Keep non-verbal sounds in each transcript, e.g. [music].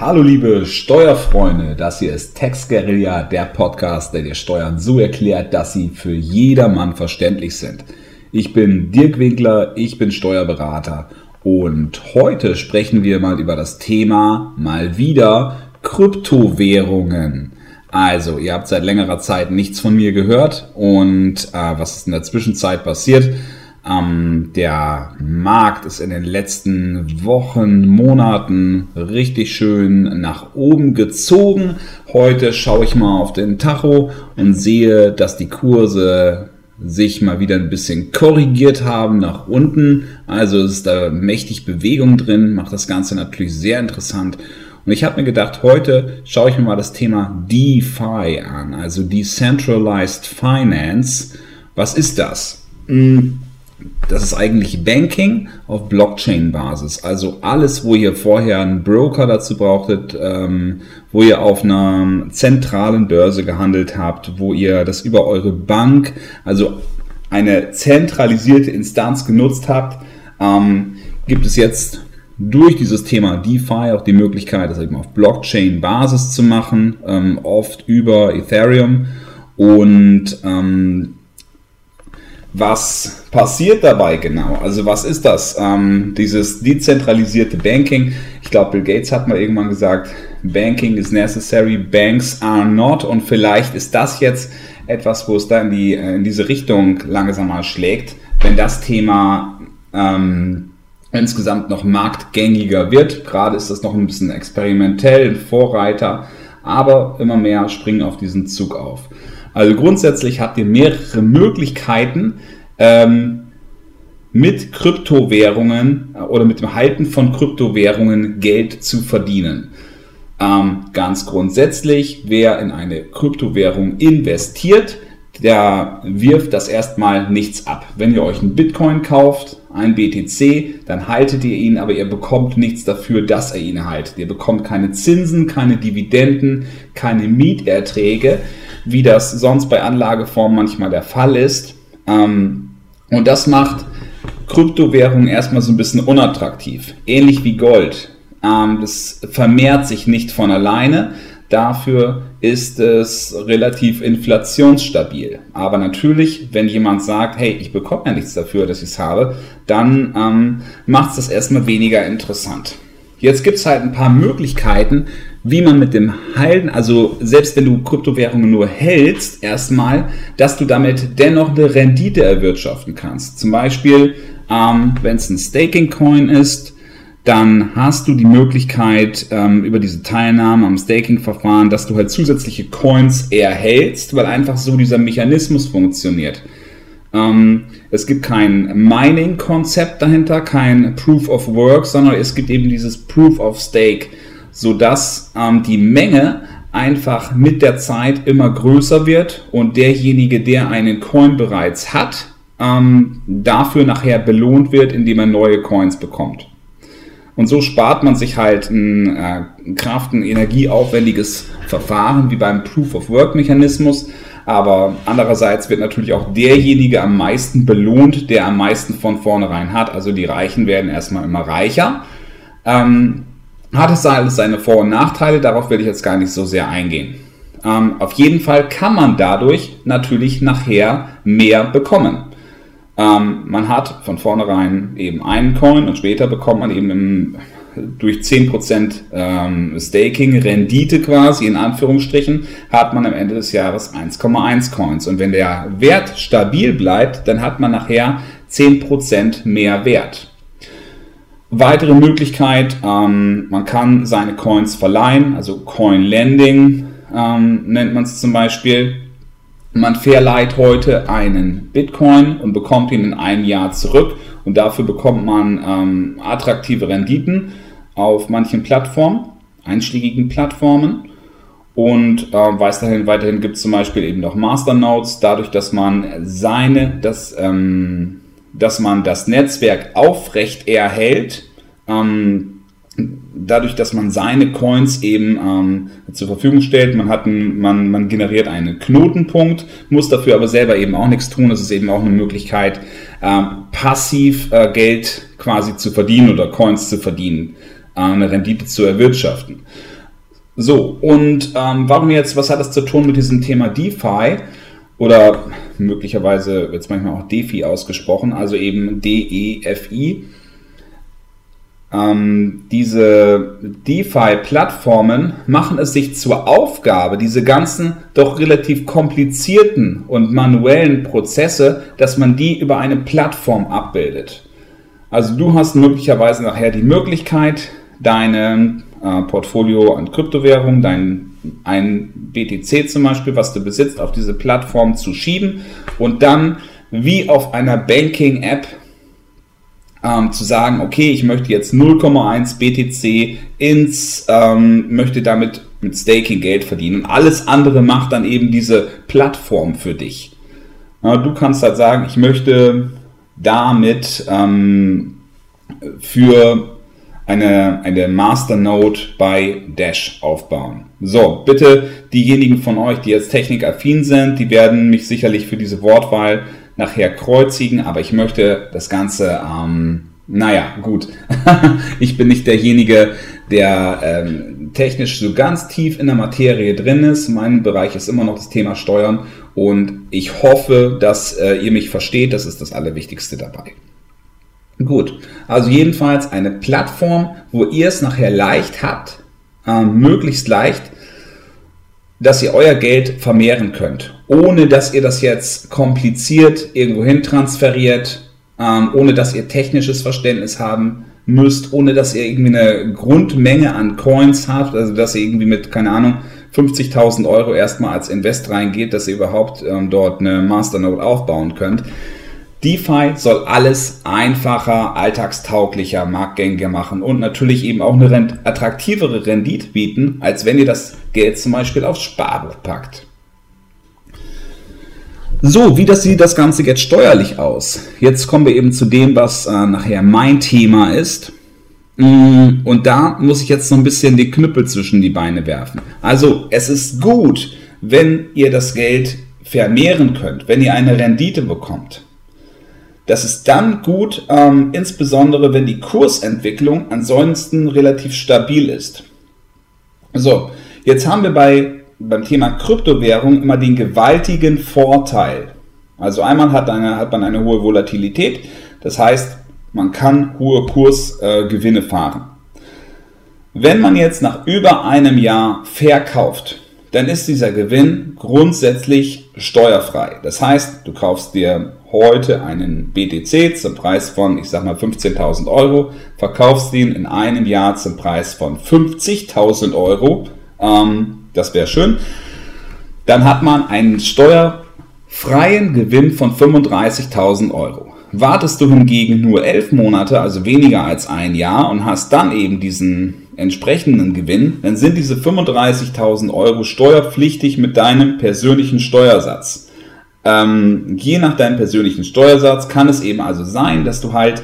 Hallo liebe Steuerfreunde, das hier ist Tex Guerilla, der Podcast, der dir Steuern so erklärt, dass sie für jedermann verständlich sind. Ich bin Dirk Winkler, ich bin Steuerberater und heute sprechen wir mal über das Thema mal wieder Kryptowährungen. Also, ihr habt seit längerer Zeit nichts von mir gehört und äh, was ist in der Zwischenzeit passiert? Ähm, der Markt ist in den letzten Wochen, Monaten richtig schön nach oben gezogen. Heute schaue ich mal auf den Tacho und sehe, dass die Kurse sich mal wieder ein bisschen korrigiert haben nach unten. Also ist da mächtig Bewegung drin, macht das Ganze natürlich sehr interessant. Und ich habe mir gedacht, heute schaue ich mir mal das Thema DeFi an, also Decentralized Finance. Was ist das? Hm, das ist eigentlich Banking auf Blockchain-Basis. Also alles, wo ihr vorher einen Broker dazu brauchtet, ähm, wo ihr auf einer zentralen Börse gehandelt habt, wo ihr das über eure Bank, also eine zentralisierte Instanz genutzt habt, ähm, gibt es jetzt durch dieses Thema DeFi auch die Möglichkeit, das eben auf Blockchain-Basis zu machen, ähm, oft über Ethereum. Und ähm, was passiert dabei genau? Also was ist das? Ähm, dieses dezentralisierte Banking. Ich glaube, Bill Gates hat mal irgendwann gesagt, Banking is necessary, banks are not. Und vielleicht ist das jetzt etwas, wo es da in, die, äh, in diese Richtung langsam mal schlägt, wenn das Thema ähm, insgesamt noch marktgängiger wird. Gerade ist das noch ein bisschen experimentell, ein Vorreiter, aber immer mehr springen auf diesen Zug auf. Also grundsätzlich habt ihr mehrere Möglichkeiten, ähm, mit Kryptowährungen äh, oder mit dem Halten von Kryptowährungen Geld zu verdienen. Ähm, ganz grundsätzlich, wer in eine Kryptowährung investiert, der wirft das erstmal nichts ab. Wenn ihr euch einen Bitcoin kauft, ein BTC, dann haltet ihr ihn, aber ihr bekommt nichts dafür, dass er ihn haltet. Ihr bekommt keine Zinsen, keine Dividenden, keine Mieterträge, wie das sonst bei Anlageformen manchmal der Fall ist. Ähm, und das macht Kryptowährungen erstmal so ein bisschen unattraktiv. Ähnlich wie Gold. Ähm, das vermehrt sich nicht von alleine. Dafür ist es relativ inflationsstabil. Aber natürlich, wenn jemand sagt, hey, ich bekomme ja nichts dafür, dass ich es habe, dann ähm, macht es das erstmal weniger interessant. Jetzt gibt es halt ein paar Möglichkeiten, wie man mit dem Halten, also selbst wenn du Kryptowährungen nur hältst, erstmal, dass du damit dennoch eine Rendite erwirtschaften kannst. Zum Beispiel, ähm, wenn es ein Staking-Coin ist, dann hast du die Möglichkeit ähm, über diese Teilnahme am Staking-Verfahren, dass du halt zusätzliche Coins erhältst, weil einfach so dieser Mechanismus funktioniert. Ähm, es gibt kein Mining-Konzept dahinter, kein Proof of Work, sondern es gibt eben dieses Proof of Stake, sodass ähm, die Menge einfach mit der Zeit immer größer wird und derjenige, der einen Coin bereits hat, ähm, dafür nachher belohnt wird, indem er neue Coins bekommt. Und so spart man sich halt ein äh, Kraft- und energieaufwendiges Verfahren wie beim Proof-of-Work-Mechanismus. Aber andererseits wird natürlich auch derjenige am meisten belohnt, der am meisten von vornherein hat. Also die Reichen werden erstmal immer reicher. Ähm, hat es alles seine Vor- und Nachteile, darauf will ich jetzt gar nicht so sehr eingehen. Ähm, auf jeden Fall kann man dadurch natürlich nachher mehr bekommen. Ähm, man hat von vornherein eben einen Coin und später bekommt man eben im, durch 10% ähm, Staking Rendite quasi in Anführungsstrichen hat man am Ende des Jahres 1,1 Coins. Und wenn der Wert stabil bleibt, dann hat man nachher 10% mehr Wert. Weitere Möglichkeit, ähm, man kann seine Coins verleihen, also Coin Lending ähm, nennt man es zum Beispiel. Man verleiht heute einen Bitcoin und bekommt ihn in einem Jahr zurück und dafür bekommt man ähm, attraktive Renditen auf manchen Plattformen, einschlägigen Plattformen. Und äh, weiterhin, weiterhin gibt es zum Beispiel eben noch Masternodes, dadurch, dass man seine, das, ähm, dass man das Netzwerk aufrecht erhält. Ähm, dadurch, dass man seine Coins eben ähm, zur Verfügung stellt, man, hat ein, man, man generiert einen Knotenpunkt, muss dafür aber selber eben auch nichts tun. Das ist eben auch eine Möglichkeit, ähm, passiv äh, Geld quasi zu verdienen oder Coins zu verdienen. äh, eine Rendite zu erwirtschaften. So, und ähm, warum jetzt, was hat das zu tun mit diesem Thema DeFi? Oder möglicherweise wird es manchmal auch DeFi ausgesprochen, also eben D-E-F-I. Ähm, diese DeFi-Plattformen machen es sich zur Aufgabe, diese ganzen doch relativ komplizierten und manuellen Prozesse, dass man die über eine Plattform abbildet. Also du hast möglicherweise nachher die Möglichkeit, dein äh, Portfolio an Kryptowährungen, dein ein BTC zum Beispiel, was du besitzt, auf diese Plattform zu schieben und dann wie auf einer Banking-App ähm, zu sagen, okay, ich möchte jetzt 0,1 BTC ins, ähm, möchte damit mit Staking Geld verdienen. Und alles andere macht dann eben diese Plattform für dich. Ja, du kannst halt sagen, ich möchte damit ähm, für eine, eine Masternode bei Dash aufbauen. So, bitte diejenigen von euch, die jetzt technikaffin sind, die werden mich sicherlich für diese Wortwahl nachher kreuzigen, aber ich möchte das Ganze, ähm, naja, gut. [laughs] ich bin nicht derjenige, der ähm, technisch so ganz tief in der Materie drin ist. Mein Bereich ist immer noch das Thema Steuern und ich hoffe, dass äh, ihr mich versteht. Das ist das Allerwichtigste dabei. Gut, also jedenfalls eine Plattform, wo ihr es nachher leicht habt, äh, möglichst leicht, dass ihr euer Geld vermehren könnt, ohne dass ihr das jetzt kompliziert irgendwo hin transferiert, ähm, ohne dass ihr technisches Verständnis haben müsst, ohne dass ihr irgendwie eine Grundmenge an Coins habt, also dass ihr irgendwie mit, keine Ahnung, 50.000 Euro erstmal als Invest reingeht, dass ihr überhaupt ähm, dort eine Masternode aufbauen könnt. DeFi soll alles einfacher, alltagstauglicher, marktgängiger machen und natürlich eben auch eine attraktivere Rendite bieten, als wenn ihr das Geld zum Beispiel aufs Sparbuch packt. So, wie das sieht das Ganze jetzt steuerlich aus? Jetzt kommen wir eben zu dem, was äh, nachher mein Thema ist. Mm, und da muss ich jetzt noch ein bisschen die Knüppel zwischen die Beine werfen. Also, es ist gut, wenn ihr das Geld vermehren könnt, wenn ihr eine Rendite bekommt. Das ist dann gut, ähm, insbesondere wenn die Kursentwicklung ansonsten relativ stabil ist. So, jetzt haben wir bei, beim Thema Kryptowährung immer den gewaltigen Vorteil. Also einmal hat, eine, hat man eine hohe Volatilität, das heißt, man kann hohe Kursgewinne äh, fahren. Wenn man jetzt nach über einem Jahr verkauft, dann ist dieser Gewinn grundsätzlich steuerfrei. Das heißt, du kaufst dir heute einen BTC zum Preis von, ich sag mal, 15.000 Euro, verkaufst ihn in einem Jahr zum Preis von 50.000 Euro, ähm, das wäre schön, dann hat man einen steuerfreien Gewinn von 35.000 Euro. Wartest du hingegen nur elf Monate, also weniger als ein Jahr, und hast dann eben diesen entsprechenden Gewinn, dann sind diese 35.000 Euro steuerpflichtig mit deinem persönlichen Steuersatz. Ähm, je nach deinem persönlichen Steuersatz kann es eben also sein, dass du halt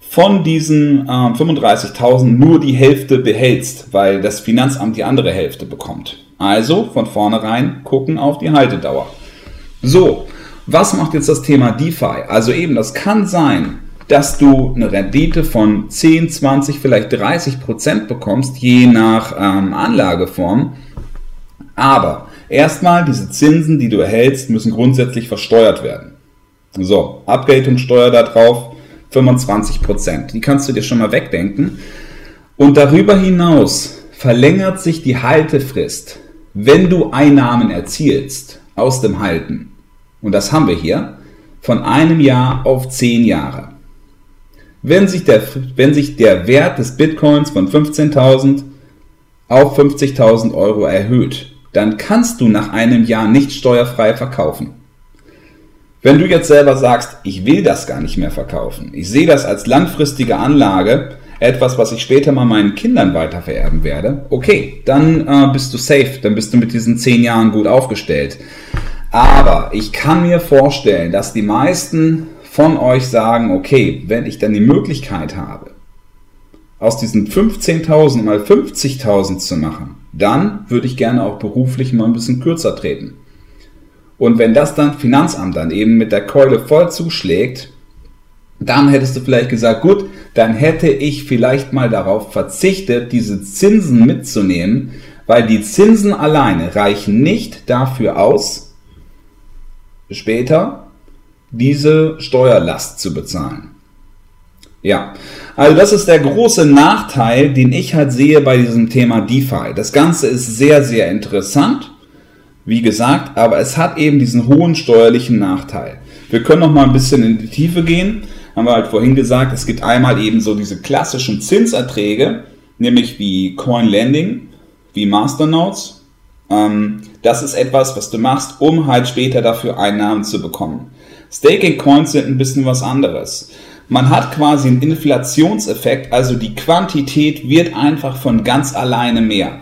von diesen äh, 35.000 nur die Hälfte behältst, weil das Finanzamt die andere Hälfte bekommt. Also von vornherein gucken auf die Haltedauer. So, was macht jetzt das Thema DeFi? Also eben, das kann sein, dass du eine Rendite von 10, 20, vielleicht 30 Prozent bekommst, je nach ähm, Anlageform. Aber Erstmal, diese Zinsen, die du erhältst, müssen grundsätzlich versteuert werden. So, Abgeltungssteuer da drauf 25%. Die kannst du dir schon mal wegdenken. Und darüber hinaus verlängert sich die Haltefrist, wenn du Einnahmen erzielst aus dem Halten. Und das haben wir hier von einem Jahr auf zehn Jahre. Wenn sich der, wenn sich der Wert des Bitcoins von 15.000 auf 50.000 Euro erhöht, dann kannst du nach einem Jahr nicht steuerfrei verkaufen. Wenn du jetzt selber sagst, ich will das gar nicht mehr verkaufen, ich sehe das als langfristige Anlage, etwas, was ich später mal meinen Kindern weitervererben werde, okay, dann äh, bist du safe, dann bist du mit diesen zehn Jahren gut aufgestellt. Aber ich kann mir vorstellen, dass die meisten von euch sagen, okay, wenn ich dann die Möglichkeit habe, aus diesen 15.000 mal 50.000 zu machen, dann würde ich gerne auch beruflich mal ein bisschen kürzer treten. Und wenn das dann Finanzamt dann eben mit der Keule voll zuschlägt, Dann hättest du vielleicht gesagt, gut, dann hätte ich vielleicht mal darauf verzichtet, diese Zinsen mitzunehmen, weil die Zinsen alleine reichen nicht dafür aus, später diese Steuerlast zu bezahlen. Ja, also das ist der große Nachteil, den ich halt sehe bei diesem Thema DeFi. Das Ganze ist sehr, sehr interessant, wie gesagt, aber es hat eben diesen hohen steuerlichen Nachteil. Wir können noch mal ein bisschen in die Tiefe gehen. Haben wir halt vorhin gesagt, es gibt einmal eben so diese klassischen Zinserträge, nämlich wie Coin Lending, wie Masternodes. Ähm, das ist etwas, was du machst, um halt später dafür Einnahmen zu bekommen. Staking Coins sind ein bisschen was anderes. Man hat quasi einen Inflationseffekt, also die Quantität wird einfach von ganz alleine mehr.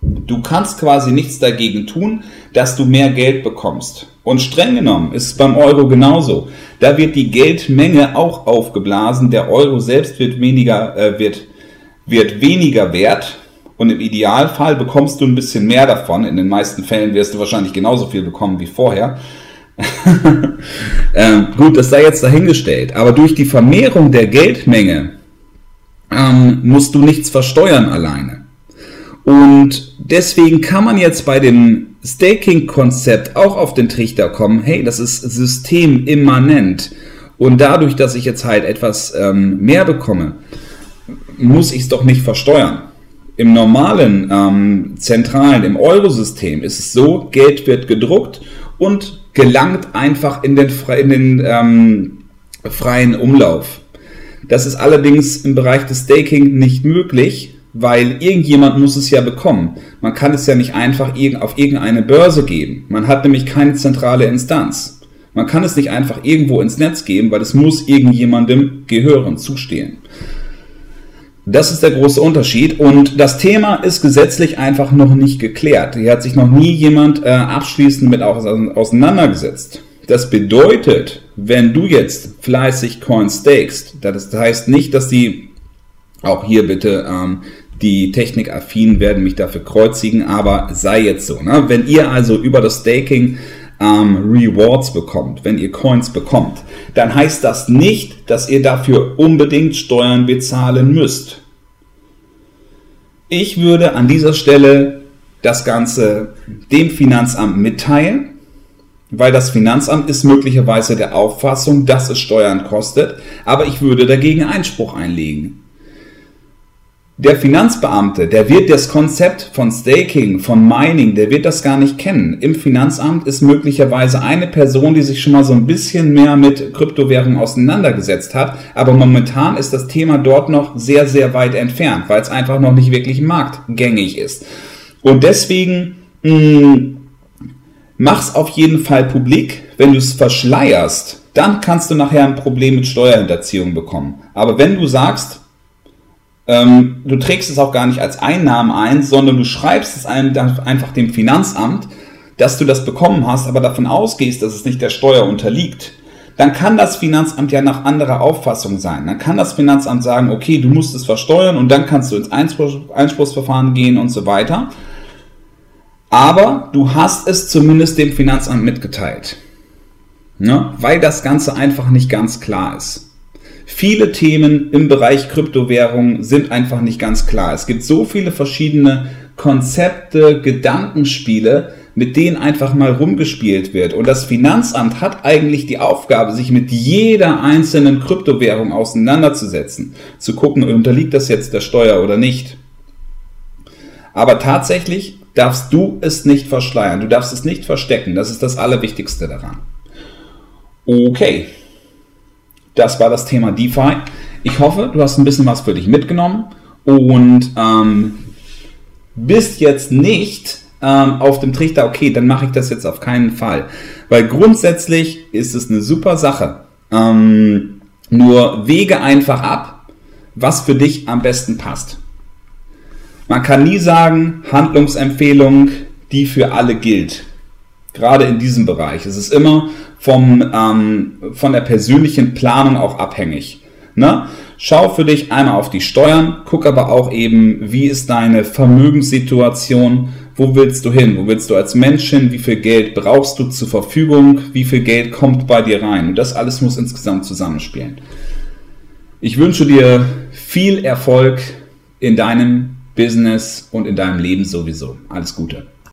Du kannst quasi nichts dagegen tun, dass du mehr Geld bekommst. Und streng genommen ist es beim Euro genauso. Da wird die Geldmenge auch aufgeblasen. Der Euro selbst wird weniger, äh, wird, wird weniger wert. Und im Idealfall bekommst du ein bisschen mehr davon. In den meisten Fällen wirst du wahrscheinlich genauso viel bekommen wie vorher. [laughs] ähm, gut, das sei jetzt dahingestellt. Aber durch die Vermehrung der Geldmenge ähm, musst du nichts versteuern alleine. Und deswegen kann man jetzt bei dem Staking-Konzept auch auf den Trichter kommen, hey, das ist systemimmanent. Und dadurch, dass ich jetzt halt etwas ähm, mehr bekomme, muss ich es doch nicht versteuern. Im normalen, ähm, zentralen, im Eurosystem ist es so, Geld wird gedruckt und gelangt einfach in den, in den ähm, freien Umlauf. Das ist allerdings im Bereich des Staking nicht möglich, weil irgendjemand muss es ja bekommen. Man kann es ja nicht einfach auf irgendeine Börse geben. Man hat nämlich keine zentrale Instanz. Man kann es nicht einfach irgendwo ins Netz geben, weil es muss irgendjemandem gehören, zustehen. Das ist der große Unterschied und das Thema ist gesetzlich einfach noch nicht geklärt. Hier hat sich noch nie jemand äh, abschließend mit auseinandergesetzt. Das bedeutet, wenn du jetzt fleißig Coins stakest, das heißt nicht, dass die, auch hier bitte, ähm, die technikaffinen werden mich dafür kreuzigen, aber sei jetzt so. Ne? Wenn ihr also über das Staking ähm, Rewards bekommt, wenn ihr Coins bekommt, dann heißt das nicht, dass ihr dafür unbedingt Steuern bezahlen müsst. Ich würde an dieser Stelle das Ganze dem Finanzamt mitteilen, weil das Finanzamt ist möglicherweise der Auffassung, dass es Steuern kostet, aber ich würde dagegen Einspruch einlegen. Der Finanzbeamte, der wird das Konzept von Staking, von Mining, der wird das gar nicht kennen. Im Finanzamt ist möglicherweise eine Person, die sich schon mal so ein bisschen mehr mit Kryptowährungen auseinandergesetzt hat, aber momentan ist das Thema dort noch sehr, sehr weit entfernt, weil es einfach noch nicht wirklich marktgängig ist. Und deswegen mh, hm, mach's auf jeden Fall publik. Wenn du es verschleierst, dann kannst du nachher ein Problem mit Steuerhinterziehung bekommen. Aber wenn du sagst, ähm, du trägst es auch gar nicht als Einnahmen ein, sondern du schreibst es einfach dem Finanzamt, dass du das bekommen hast, aber davon ausgehst, dass es nicht der Steuer unterliegt. Dann kann das Finanzamt ja nach anderer Auffassung sein. Dann kann das Finanzamt sagen, okay, du musst es versteuern und dann kannst du ins Einspruch, Einspruchsverfahren gehen und so weiter. Aber du hast es zumindest dem Finanzamt mitgeteilt. Ne? Weil das Ganze einfach nicht ganz klar ist. Viele Themen im Bereich Kryptowährung sind einfach nicht ganz klar. Es gibt so viele verschiedene Konzepte, Gedankenspiele, mit denen einfach mal rumgespielt wird. Und das Finanzamt hat eigentlich die Aufgabe, sich mit jeder einzelnen Kryptowährung auseinanderzusetzen, zu gucken, unterliegt das jetzt der Steuer oder nicht. Aber tatsächlich darfst du es nicht verschleiern, du darfst es nicht verstecken, das ist das Allerwichtigste daran. Okay, das war das Thema DeFi. Ich hoffe, du hast ein bisschen was für dich mitgenommen und ähm, bist jetzt nicht ähm, auf dem Trichter, okay, dann mache ich das jetzt auf keinen Fall. Weil grundsätzlich ist es eine super Sache. Ähm, nur wege einfach ab, was für dich am besten passt. Man kann nie sagen, Handlungsempfehlung, die für alle gilt. Gerade in diesem Bereich. Es ist immer vom, ähm, von der persönlichen Planung auch abhängig. Ne? Schau für dich einmal auf die Steuern, guck aber auch eben, wie ist deine Vermögenssituation, Wo willst du hin? Wo willst du als Mensch hin? Wie viel Geld brauchst du zur Verfügung? Wie viel Geld kommt bei dir rein? Und das alles muss insgesamt zusammenspielen. Ich wünsche dir viel Erfolg in deinem Business und in deinem Leben sowieso. Alles Gute.